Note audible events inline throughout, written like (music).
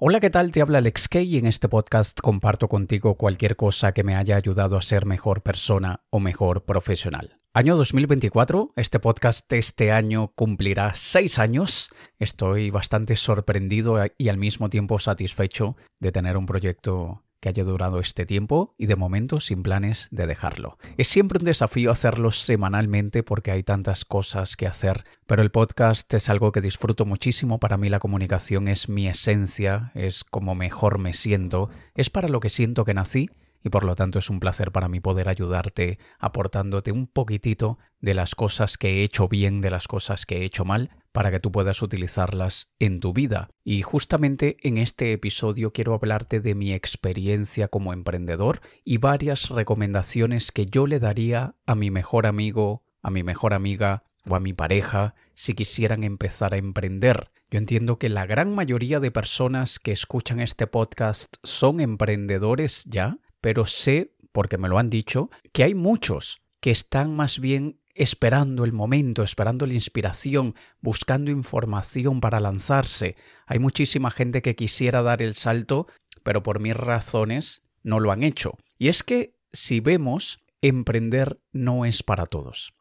Hola, ¿qué tal? Te habla Alex Kay y en este podcast comparto contigo cualquier cosa que me haya ayudado a ser mejor persona o mejor profesional. Año 2024, este podcast este año cumplirá seis años. Estoy bastante sorprendido y al mismo tiempo satisfecho de tener un proyecto que haya durado este tiempo y de momento sin planes de dejarlo. Es siempre un desafío hacerlo semanalmente porque hay tantas cosas que hacer, pero el podcast es algo que disfruto muchísimo. Para mí la comunicación es mi esencia, es como mejor me siento, es para lo que siento que nací y por lo tanto es un placer para mí poder ayudarte aportándote un poquitito de las cosas que he hecho bien, de las cosas que he hecho mal, para que tú puedas utilizarlas en tu vida. Y justamente en este episodio quiero hablarte de mi experiencia como emprendedor y varias recomendaciones que yo le daría a mi mejor amigo, a mi mejor amiga o a mi pareja si quisieran empezar a emprender. Yo entiendo que la gran mayoría de personas que escuchan este podcast son emprendedores ya, pero sé, porque me lo han dicho, que hay muchos que están más bien esperando el momento, esperando la inspiración, buscando información para lanzarse. Hay muchísima gente que quisiera dar el salto, pero por mis razones no lo han hecho. Y es que, si vemos, emprender no es para todos.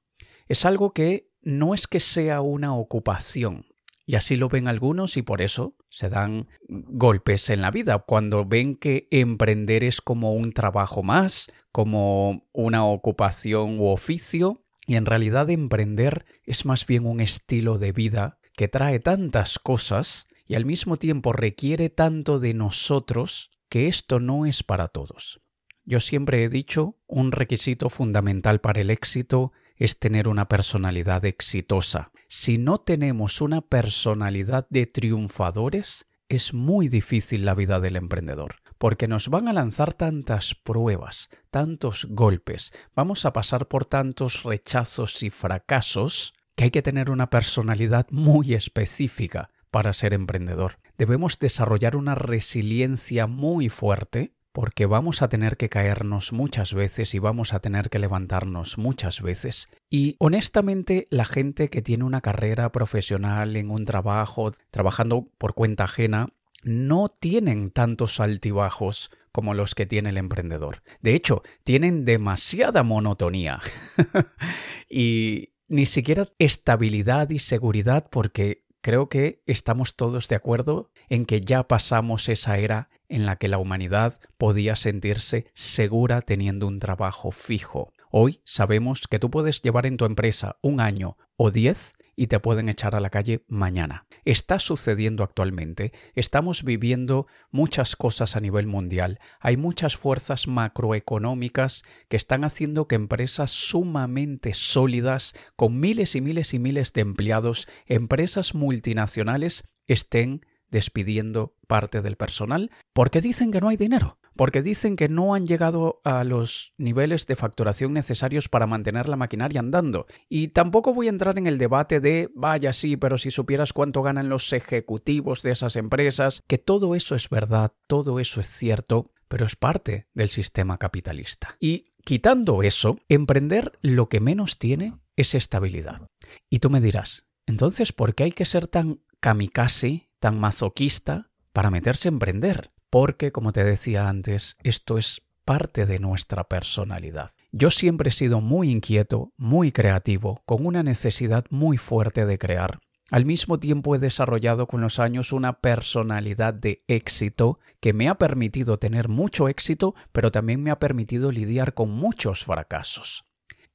Es algo que no es que sea una ocupación, y así lo ven algunos y por eso se dan golpes en la vida, cuando ven que emprender es como un trabajo más, como una ocupación u oficio, y en realidad emprender es más bien un estilo de vida que trae tantas cosas y al mismo tiempo requiere tanto de nosotros que esto no es para todos. Yo siempre he dicho, un requisito fundamental para el éxito es tener una personalidad exitosa. Si no tenemos una personalidad de triunfadores, es muy difícil la vida del emprendedor, porque nos van a lanzar tantas pruebas, tantos golpes, vamos a pasar por tantos rechazos y fracasos, que hay que tener una personalidad muy específica para ser emprendedor. Debemos desarrollar una resiliencia muy fuerte porque vamos a tener que caernos muchas veces y vamos a tener que levantarnos muchas veces. Y honestamente la gente que tiene una carrera profesional en un trabajo, trabajando por cuenta ajena, no tienen tantos altibajos como los que tiene el emprendedor. De hecho, tienen demasiada monotonía (laughs) y ni siquiera estabilidad y seguridad porque creo que estamos todos de acuerdo en que ya pasamos esa era en la que la humanidad podía sentirse segura teniendo un trabajo fijo. Hoy sabemos que tú puedes llevar en tu empresa un año o diez y te pueden echar a la calle mañana. Está sucediendo actualmente. Estamos viviendo muchas cosas a nivel mundial. Hay muchas fuerzas macroeconómicas que están haciendo que empresas sumamente sólidas, con miles y miles y miles de empleados, empresas multinacionales, estén despidiendo parte del personal porque dicen que no hay dinero, porque dicen que no han llegado a los niveles de facturación necesarios para mantener la maquinaria andando. Y tampoco voy a entrar en el debate de, vaya sí, pero si supieras cuánto ganan los ejecutivos de esas empresas, que todo eso es verdad, todo eso es cierto, pero es parte del sistema capitalista. Y quitando eso, emprender lo que menos tiene es estabilidad. Y tú me dirás, entonces, ¿por qué hay que ser tan kamikaze tan masoquista para meterse a emprender, porque, como te decía antes, esto es parte de nuestra personalidad. Yo siempre he sido muy inquieto, muy creativo, con una necesidad muy fuerte de crear. Al mismo tiempo he desarrollado con los años una personalidad de éxito que me ha permitido tener mucho éxito, pero también me ha permitido lidiar con muchos fracasos.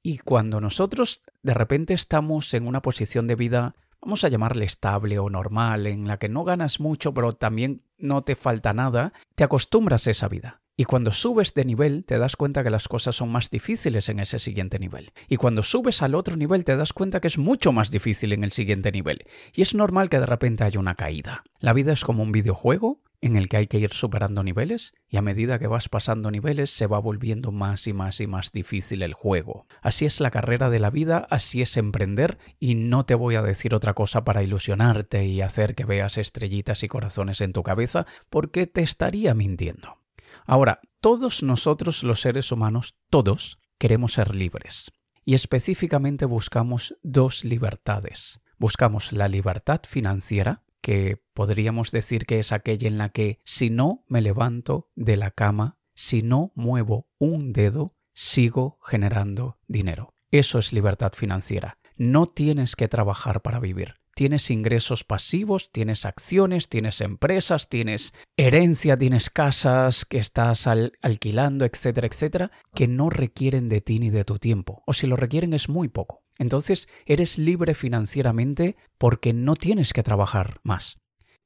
Y cuando nosotros de repente estamos en una posición de vida vamos a llamarle estable o normal, en la que no ganas mucho pero también no te falta nada, te acostumbras a esa vida. Y cuando subes de nivel te das cuenta que las cosas son más difíciles en ese siguiente nivel. Y cuando subes al otro nivel te das cuenta que es mucho más difícil en el siguiente nivel. Y es normal que de repente haya una caída. La vida es como un videojuego en el que hay que ir superando niveles y a medida que vas pasando niveles se va volviendo más y más y más difícil el juego. Así es la carrera de la vida, así es emprender y no te voy a decir otra cosa para ilusionarte y hacer que veas estrellitas y corazones en tu cabeza porque te estaría mintiendo. Ahora, todos nosotros los seres humanos, todos, queremos ser libres. Y específicamente buscamos dos libertades. Buscamos la libertad financiera, que podríamos decir que es aquella en la que si no me levanto de la cama, si no muevo un dedo, sigo generando dinero. Eso es libertad financiera. No tienes que trabajar para vivir. Tienes ingresos pasivos, tienes acciones, tienes empresas, tienes herencia, tienes casas que estás alquilando, etcétera, etcétera, que no requieren de ti ni de tu tiempo. O si lo requieren es muy poco. Entonces eres libre financieramente porque no tienes que trabajar más.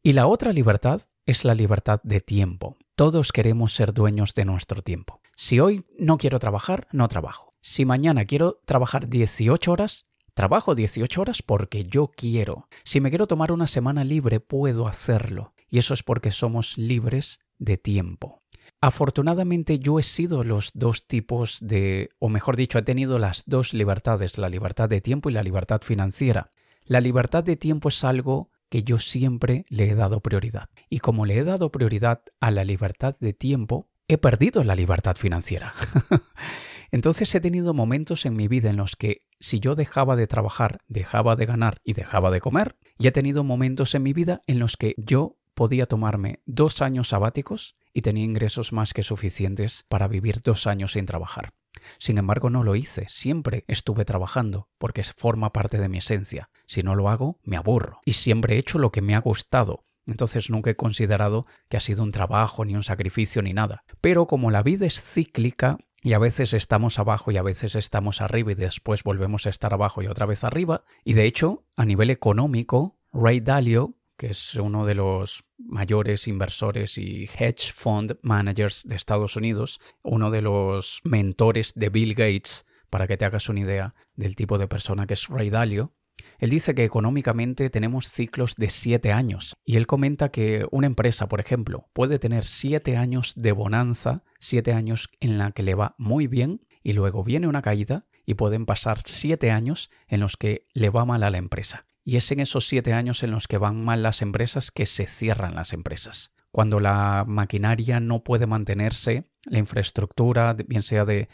Y la otra libertad es la libertad de tiempo. Todos queremos ser dueños de nuestro tiempo. Si hoy no quiero trabajar, no trabajo. Si mañana quiero trabajar 18 horas, trabajo 18 horas porque yo quiero. Si me quiero tomar una semana libre, puedo hacerlo. Y eso es porque somos libres de tiempo. Afortunadamente yo he sido los dos tipos de, o mejor dicho, he tenido las dos libertades, la libertad de tiempo y la libertad financiera. La libertad de tiempo es algo que yo siempre le he dado prioridad. Y como le he dado prioridad a la libertad de tiempo, he perdido la libertad financiera. (laughs) Entonces he tenido momentos en mi vida en los que si yo dejaba de trabajar, dejaba de ganar y dejaba de comer, y he tenido momentos en mi vida en los que yo podía tomarme dos años sabáticos y tenía ingresos más que suficientes para vivir dos años sin trabajar. Sin embargo, no lo hice, siempre estuve trabajando, porque forma parte de mi esencia. Si no lo hago, me aburro. Y siempre he hecho lo que me ha gustado. Entonces nunca he considerado que ha sido un trabajo, ni un sacrificio, ni nada. Pero como la vida es cíclica, y a veces estamos abajo y a veces estamos arriba y después volvemos a estar abajo y otra vez arriba, y de hecho, a nivel económico, Ray Dalio que es uno de los mayores inversores y hedge fund managers de Estados Unidos, uno de los mentores de Bill Gates, para que te hagas una idea del tipo de persona que es Ray Dalio. Él dice que económicamente tenemos ciclos de siete años y él comenta que una empresa, por ejemplo, puede tener siete años de bonanza, siete años en la que le va muy bien y luego viene una caída y pueden pasar siete años en los que le va mal a la empresa. Y es en esos siete años en los que van mal las empresas que se cierran las empresas. Cuando la maquinaria no puede mantenerse, la infraestructura, bien sea de,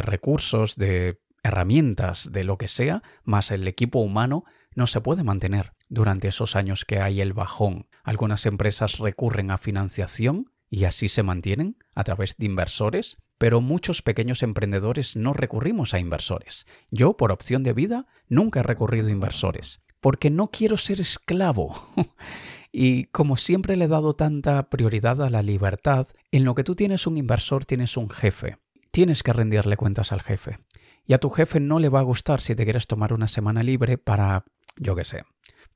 recursos, de herramientas, de lo que sea, más el equipo humano, no se puede mantener durante esos años que hay el bajón. Algunas empresas recurren a financiación y así se mantienen a través de inversores, pero muchos pequeños emprendedores no recurrimos a inversores. Yo, por opción de vida, nunca he recurrido a inversores porque no quiero ser esclavo. (laughs) y como siempre le he dado tanta prioridad a la libertad, en lo que tú tienes un inversor tienes un jefe. Tienes que rendirle cuentas al jefe. Y a tu jefe no le va a gustar si te quieres tomar una semana libre para, yo qué sé,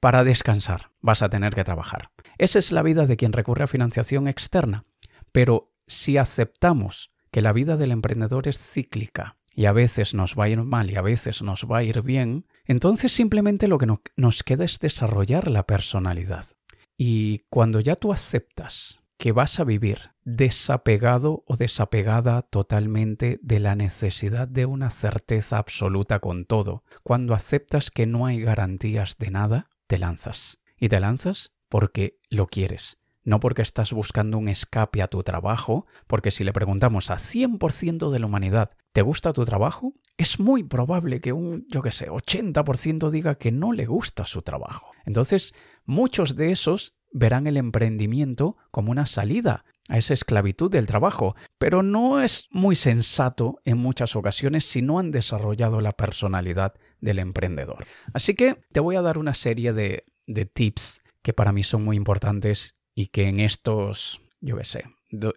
para descansar. Vas a tener que trabajar. Esa es la vida de quien recurre a financiación externa. Pero si aceptamos que la vida del emprendedor es cíclica y a veces nos va a ir mal y a veces nos va a ir bien, entonces simplemente lo que nos queda es desarrollar la personalidad. Y cuando ya tú aceptas que vas a vivir desapegado o desapegada totalmente de la necesidad de una certeza absoluta con todo, cuando aceptas que no hay garantías de nada, te lanzas. Y te lanzas porque lo quieres, no porque estás buscando un escape a tu trabajo, porque si le preguntamos a 100% de la humanidad, ¿te gusta tu trabajo? Es muy probable que un, yo qué sé, 80% diga que no le gusta su trabajo. Entonces, muchos de esos verán el emprendimiento como una salida a esa esclavitud del trabajo, pero no es muy sensato en muchas ocasiones si no han desarrollado la personalidad del emprendedor. Así que te voy a dar una serie de, de tips que para mí son muy importantes y que en estos, yo qué sé,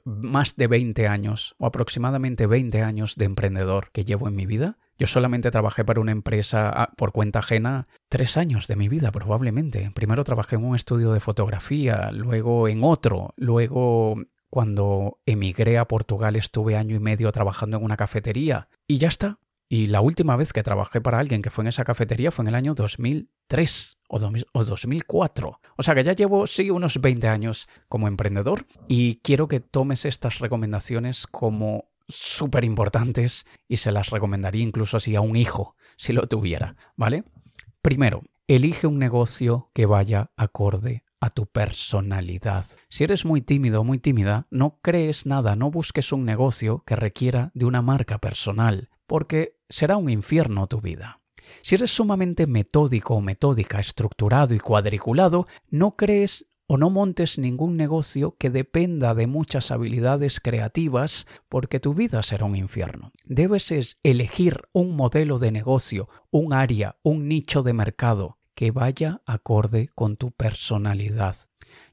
más de 20 años o aproximadamente 20 años de emprendedor que llevo en mi vida, yo solamente trabajé para una empresa ah, por cuenta ajena tres años de mi vida probablemente. Primero trabajé en un estudio de fotografía, luego en otro, luego cuando emigré a Portugal estuve año y medio trabajando en una cafetería y ya está. Y la última vez que trabajé para alguien que fue en esa cafetería fue en el año 2003 o, 2004. O sea que ya llevo, sí, unos 20 años como emprendedor y quiero que tomes estas recomendaciones como súper importantes y se las recomendaría incluso así a un hijo, si lo tuviera, ¿vale? Primero, elige un negocio que vaya acorde a tu personalidad. Si eres muy tímido o muy tímida, no crees nada, no busques un negocio que requiera de una marca personal, porque será un infierno tu vida. Si eres sumamente metódico o metódica, estructurado y cuadriculado, no crees o no montes ningún negocio que dependa de muchas habilidades creativas porque tu vida será un infierno. Debes elegir un modelo de negocio, un área, un nicho de mercado que vaya acorde con tu personalidad.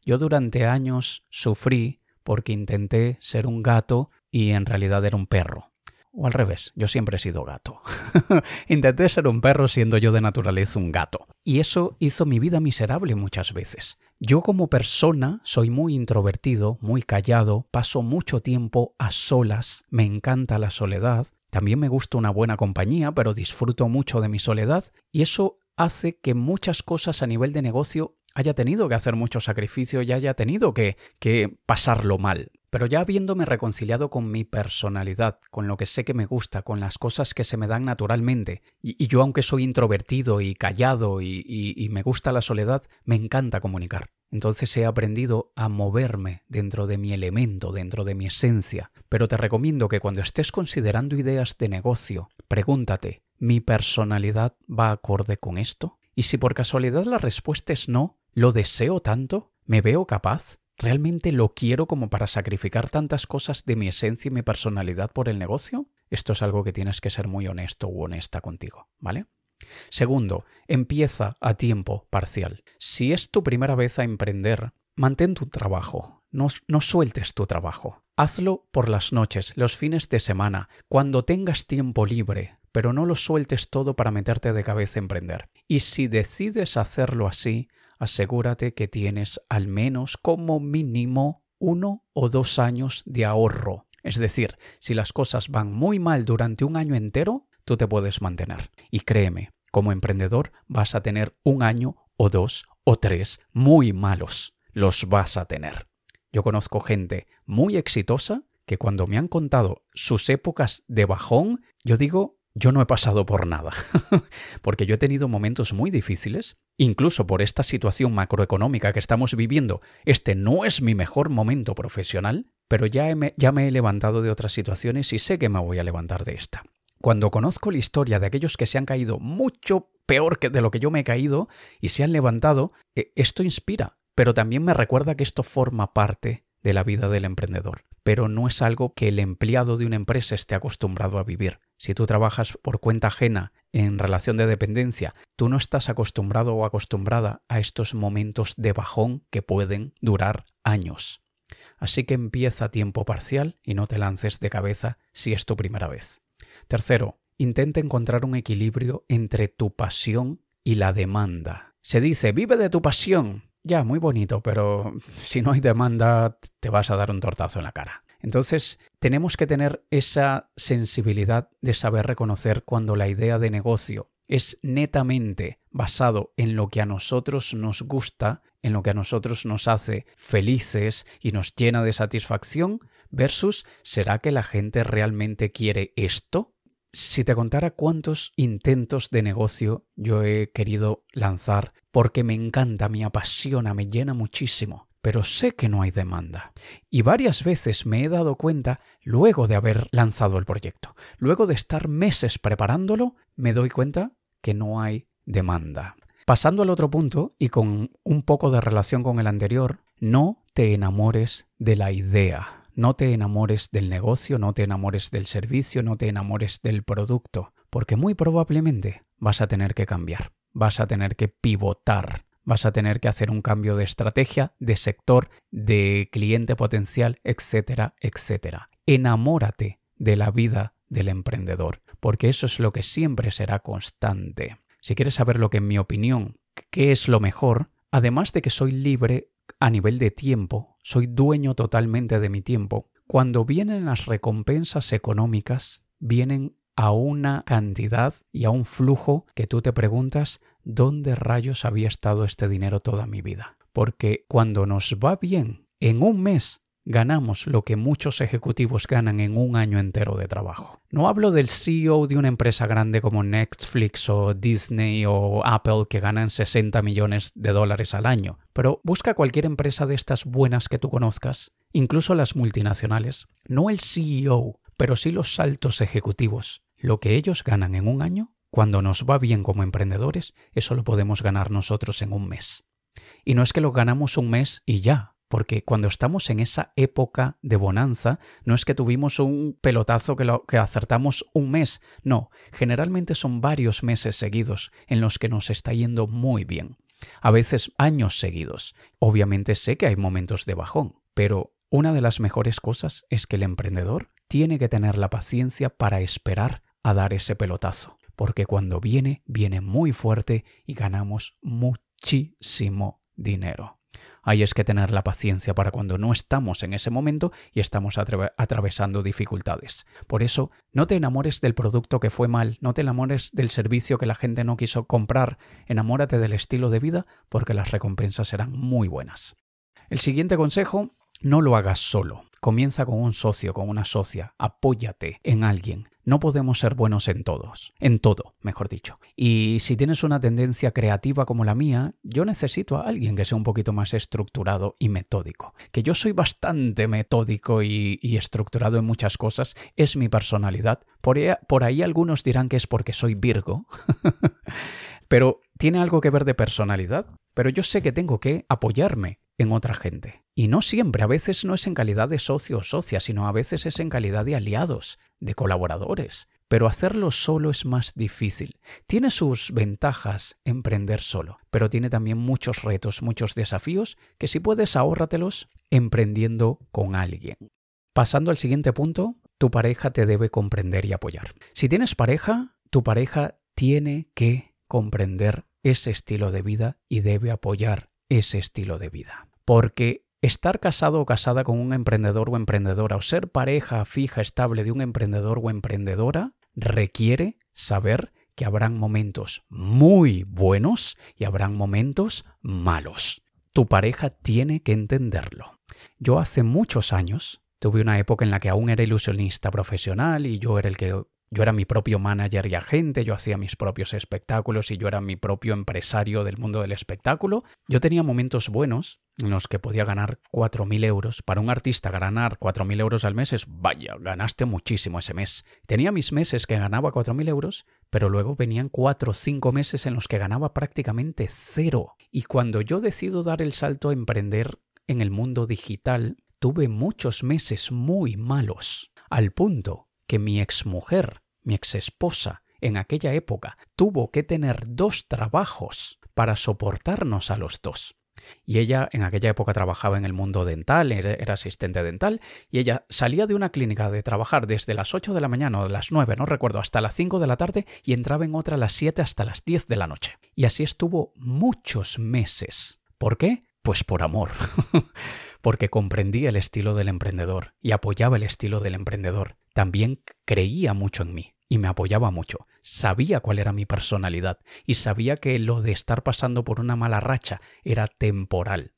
Yo durante años sufrí porque intenté ser un gato y en realidad era un perro. O al revés, yo siempre he sido gato. (laughs) Intenté ser un perro siendo yo de naturaleza un gato. Y eso hizo mi vida miserable muchas veces. Yo como persona soy muy introvertido, muy callado, paso mucho tiempo a solas, me encanta la soledad, también me gusta una buena compañía, pero disfruto mucho de mi soledad y eso hace que muchas cosas a nivel de negocio haya tenido que hacer mucho sacrificio y haya tenido que, que pasarlo mal. Pero ya habiéndome reconciliado con mi personalidad, con lo que sé que me gusta, con las cosas que se me dan naturalmente, y, yo aunque soy introvertido y callado y, me gusta la soledad, me encanta comunicar. Entonces he aprendido a moverme dentro de mi elemento, dentro de mi esencia. Pero te recomiendo que cuando estés considerando ideas de negocio, pregúntate, ¿mi personalidad va acorde con esto? Y si por casualidad la respuesta es no, ¿lo deseo tanto? ¿Me veo capaz? ¿Realmente lo quiero como para sacrificar tantas cosas de mi esencia y mi personalidad por el negocio? Esto es algo que tienes que ser muy honesto u honesta contigo, ¿vale? Segundo, empieza a tiempo parcial. Si es tu primera vez a emprender, mantén tu trabajo, no, no, sueltes tu trabajo. Hazlo por las noches, los fines de semana, cuando tengas tiempo libre, pero no lo sueltes todo para meterte de cabeza a emprender. Y si decides hacerlo así, asegúrate que tienes al menos como mínimo uno o dos años de ahorro. Es decir, si las cosas van muy mal durante un año entero, tú te puedes mantener. Y créeme, como emprendedor vas a tener un año o dos o tres muy malos. Los vas a tener. Yo conozco gente muy exitosa que cuando me han contado sus épocas de bajón, yo digo, yo no he pasado por nada, (laughs) porque yo he tenido momentos muy difíciles, incluso por esta situación macroeconómica que estamos viviendo. Este no es mi mejor momento profesional, pero ya, me, he levantado de otras situaciones y sé que me voy a levantar de esta. Cuando conozco la historia de aquellos que se han caído mucho peor que de lo que yo me he caído y se han levantado, eh, esto inspira, pero también me recuerda que esto forma parte de la vida del emprendedor, pero no es algo que el empleado de una empresa esté acostumbrado a vivir. Si tú trabajas por cuenta ajena en relación de dependencia, tú no estás acostumbrado o acostumbrada a estos momentos de bajón que pueden durar años. Así que empieza a tiempo parcial y no te lances de cabeza si es tu primera vez. Tercero, intenta encontrar un equilibrio entre tu pasión y la demanda. Se dice, vive de tu pasión, ya, muy bonito, pero si no hay demanda, te vas a dar un tortazo en la cara. Entonces, tenemos que tener esa sensibilidad de saber reconocer cuando la idea de negocio es netamente basado en lo que a nosotros nos gusta, en lo que a nosotros nos hace felices y nos llena de satisfacción, versus ¿será que la gente realmente quiere esto? Si te contara cuántos intentos de negocio yo he querido lanzar porque me encanta, me apasiona, me llena muchísimo, pero sé que no hay demanda. Y varias veces me he dado cuenta, luego de haber lanzado el proyecto, luego de estar meses preparándolo, me doy cuenta que no hay demanda. Pasando al otro punto, y con un poco de relación con el anterior, no te enamores de la idea. No te enamores del negocio, no te enamores del servicio, no te enamores del producto, porque muy probablemente vas a tener que cambiar, vas a tener que pivotar, vas a tener que hacer un cambio de estrategia, de sector, de cliente potencial, etcétera, etcétera. Enamórate de la vida del emprendedor, porque eso es lo que siempre será constante. Si quieres saber lo que en mi opinión, qué es lo mejor, además de que soy libre a nivel de tiempo, soy dueño totalmente de mi tiempo. Cuando vienen las recompensas económicas, vienen a una cantidad y a un flujo que tú te preguntas dónde rayos había estado este dinero toda mi vida. Porque cuando nos va bien, en un mes ganamos lo que muchos ejecutivos ganan en un año entero de trabajo. No hablo del CEO de una empresa grande como Netflix o Disney o Apple que ganan 60 millones de dólares al año, pero busca cualquier empresa de estas buenas que tú conozcas, incluso las multinacionales, no el CEO, pero sí los altos ejecutivos. Lo que ellos ganan en un año Cuando nos va bien como emprendedores, eso lo podemos ganar nosotros en un mes. Y no es que lo ganamos un mes y ya, porque cuando estamos en esa época de bonanza, no es que tuvimos un pelotazo que, lo, que acertamos un mes, no, generalmente son varios meses seguidos en los que nos está yendo muy bien. A veces años seguidos. Obviamente sé que hay momentos de bajón, pero una de las mejores cosas es que el emprendedor tiene que tener la paciencia para esperar a dar ese pelotazo, porque cuando viene, viene muy fuerte y ganamos muchísimo dinero. Hay es que tener la paciencia para cuando no estamos en ese momento y estamos atravesando dificultades. Por eso, no te enamores del producto que fue mal, no te enamores del servicio que la gente no quiso comprar, enamórate del estilo de vida porque las recompensas serán muy buenas. El siguiente consejo, no lo hagas solo. Comienza con un socio, con una socia. Apóyate en alguien. No podemos ser buenos en todos, en todo, mejor dicho. Y si tienes una tendencia creativa como la mía, yo necesito a alguien que sea un poquito más estructurado y metódico. Que yo soy bastante metódico y, estructurado en muchas cosas, es mi personalidad. Por por ahí algunos dirán que es porque soy Virgo. (laughs) Pero tiene algo que ver de personalidad. Pero yo sé que tengo que apoyarme en otra gente. Y no siempre, a veces no es en calidad de socio o socia, sino a veces es en calidad de aliados, de colaboradores. Pero hacerlo solo es más difícil. Tiene sus ventajas emprender solo, pero tiene también muchos retos, muchos desafíos que si puedes ahórratelos emprendiendo con alguien. Pasando al siguiente punto, tu pareja te debe comprender y apoyar. Si tienes pareja, tu pareja tiene que comprender ese estilo de vida y debe apoyar ese estilo de vida. Porque estar casado o casada con un emprendedor o emprendedora o ser pareja fija, estable de un emprendedor o emprendedora requiere saber que habrán momentos muy buenos y habrán momentos malos. Tu pareja tiene que entenderlo. Yo hace muchos años tuve una época en la que aún era ilusionista profesional y yo era el que yo era mi propio manager y agente, yo hacía mis propios espectáculos y yo era mi propio empresario del mundo del espectáculo. Yo tenía momentos buenos en los que podía ganar 4.000 euros. Para un artista ganar 4.000 euros al mes es, vaya, ganaste muchísimo ese mes. Tenía mis meses que ganaba 4.000 euros, pero luego venían 4 o 5 meses en los que ganaba prácticamente cero. Y cuando yo decido dar el salto a emprender en el mundo digital, tuve muchos meses muy malos, al punto que mi exmujer, mi exesposa, en aquella época tuvo que tener dos trabajos para soportarnos a los dos. Y ella en aquella época trabajaba en el mundo dental, era, asistente dental, y ella salía de una clínica de trabajar desde las 8 de la mañana o las 9, no recuerdo, hasta las 5 de la tarde y entraba en otra a las 7 hasta las 10 de la noche. Y así estuvo muchos meses. ¿Por qué? Pues por amor. (laughs) Porque comprendía el estilo del emprendedor y apoyaba el estilo del emprendedor también creía mucho en mí y me apoyaba mucho. Sabía cuál era mi personalidad y sabía que lo de estar pasando por una mala racha era temporal.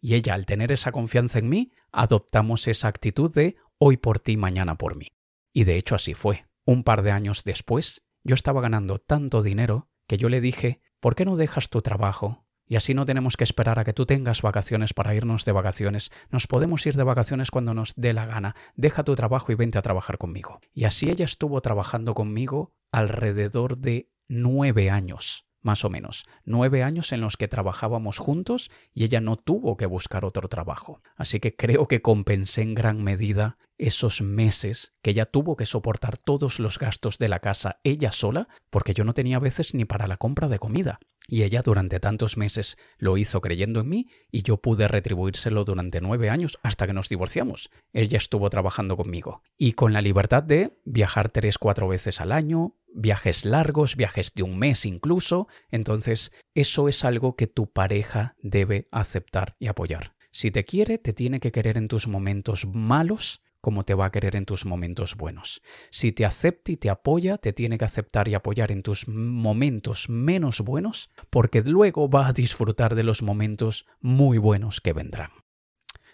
Y ella, al tener esa confianza en mí, adoptamos esa actitud de hoy por ti, mañana por mí. Y de hecho así fue. Un par de años después, yo estaba ganando tanto dinero que yo le dije, ¿por qué no dejas tu trabajo y así no tenemos que esperar a que tú tengas vacaciones para irnos de vacaciones. Nos podemos ir de vacaciones cuando nos dé la gana. Deja tu trabajo y vente a trabajar conmigo. Y así ella estuvo trabajando conmigo alrededor de nueve años más o menos, nueve años en los que trabajábamos juntos y ella no tuvo que buscar otro trabajo. Así que creo que compensé en gran medida esos meses que ella tuvo que soportar todos los gastos de la casa ella sola, porque yo no tenía veces ni para la compra de comida. Y ella durante tantos meses lo hizo creyendo en mí y yo pude retribuírselo durante nueve años hasta que nos divorciamos. Ella estuvo trabajando conmigo y con la libertad de viajar tres, cuatro veces al año, viajes largos, viajes de un mes incluso. Entonces, eso es algo que tu pareja debe aceptar y apoyar. Si te quiere, te tiene que querer en tus momentos malos como te va a querer en tus momentos buenos. Si te acepta y te apoya, te tiene que aceptar y apoyar en tus momentos menos buenos, porque luego va a disfrutar de los momentos muy buenos que vendrán.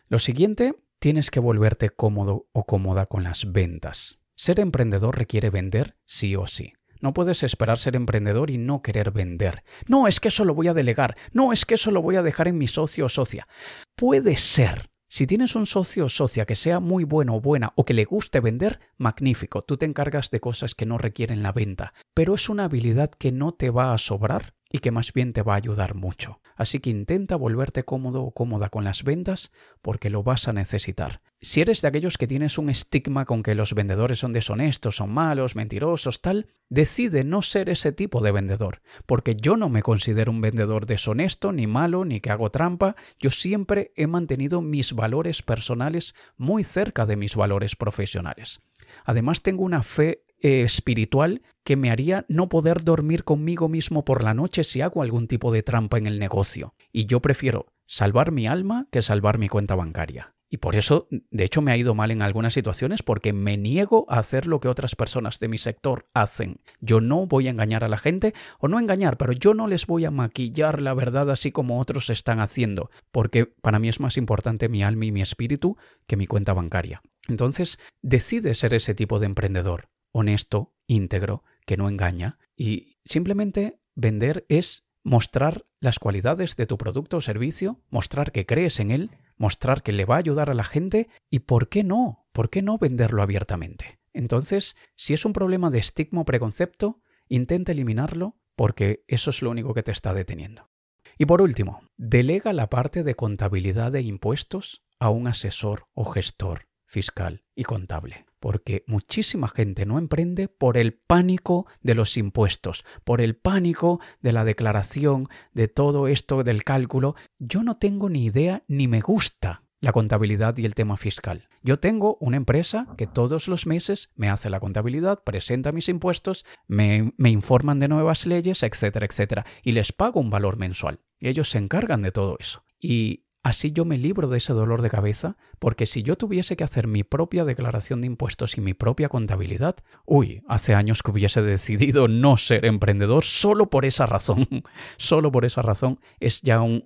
Lo siguiente, tienes que volverte cómodo o cómoda con las ventas. Ser emprendedor requiere vender sí o sí. No puedes esperar ser emprendedor y no querer vender. No, es que eso lo voy a delegar. No, es que eso lo voy a dejar en mi socio o socia. Puede ser, Si tienes un socio o socia que sea muy bueno o buena o que le guste vender, magnífico, tú te encargas de cosas que no requieren la venta, pero es una habilidad que no te va a sobrar y que más bien te va a ayudar mucho. Así que intenta volverte cómodo o cómoda con las ventas porque lo vas a necesitar. Si eres de aquellos que tienes un estigma con que los vendedores son deshonestos, son malos, mentirosos, tal, decide no ser ese tipo de vendedor, porque yo no me considero un vendedor deshonesto, ni malo, ni que hago trampa, yo siempre he mantenido mis valores personales muy cerca de mis valores profesionales. Además tengo una fe eh, espiritual que me haría no poder dormir conmigo mismo por la noche si hago algún tipo de trampa en el negocio. Y yo prefiero salvar mi alma que salvar mi cuenta bancaria. Y por eso, de hecho, me ha ido mal en algunas situaciones porque me niego a hacer lo que otras personas de mi sector hacen. Yo no voy a engañar a la gente, o no engañar, pero yo no les voy a maquillar la verdad así como otros están haciendo, porque para mí es más importante mi alma y mi espíritu que mi cuenta bancaria. Entonces, decide ser ese tipo de emprendedor honesto, íntegro, que no engaña. Y simplemente vender es mostrar las cualidades de tu producto o servicio, mostrar que crees en él, mostrar que le va a ayudar a la gente y por qué no, por qué no venderlo abiertamente. Entonces, si es un problema de estigma o preconcepto, intenta eliminarlo porque eso es lo único que te está deteniendo. Y por último, delega la parte de contabilidad de impuestos a un asesor o gestor fiscal y contable porque muchísima gente no emprende por el pánico de los impuestos, por el pánico de la declaración, de todo esto del cálculo. Yo no tengo ni idea ni me gusta la contabilidad y el tema fiscal. Yo tengo una empresa que todos los meses me hace la contabilidad, presenta mis impuestos, me, informan de nuevas leyes, etcétera, etcétera, y les pago un valor mensual. Ellos se encargan de todo eso. Y Así yo me libro de ese dolor de cabeza, porque si yo tuviese que hacer mi propia declaración de impuestos y mi propia contabilidad, uy, hace años que hubiese decidido no ser emprendedor solo por esa razón. (laughs) solo por esa razón es ya un,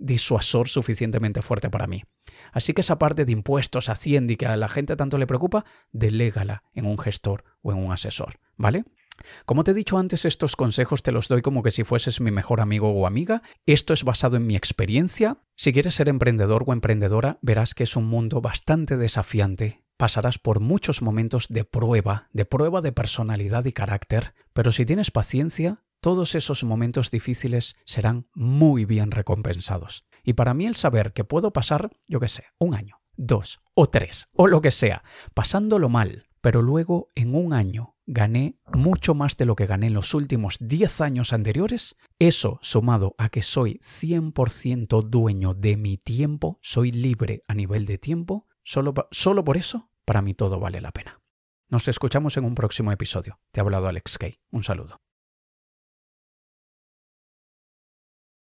disuasor suficientemente fuerte para mí. Así que esa parte de impuestos, hacienda y que a la gente tanto le preocupa, delégala en un gestor o en un asesor, ¿vale? Como te he dicho antes, estos consejos te los doy como que si fueses mi mejor amigo o amiga. Esto es basado en mi experiencia. Si quieres ser emprendedor o emprendedora, verás que es un mundo bastante desafiante. Pasarás por muchos momentos de prueba, de prueba de personalidad y carácter, pero si tienes paciencia, todos esos momentos difíciles serán muy bien recompensados. Y para mí el saber que puedo pasar, yo qué sé, un año, dos o tres, o lo que sea, pasándolo mal, pero luego en un año gané mucho más de lo que gané en los últimos 10 años anteriores, eso sumado a que soy 100% dueño de mi tiempo, soy libre a nivel de tiempo, solo, solo por eso, para mí todo vale la pena. Nos escuchamos en un próximo episodio. Te ha hablado Alex Kay. Un saludo.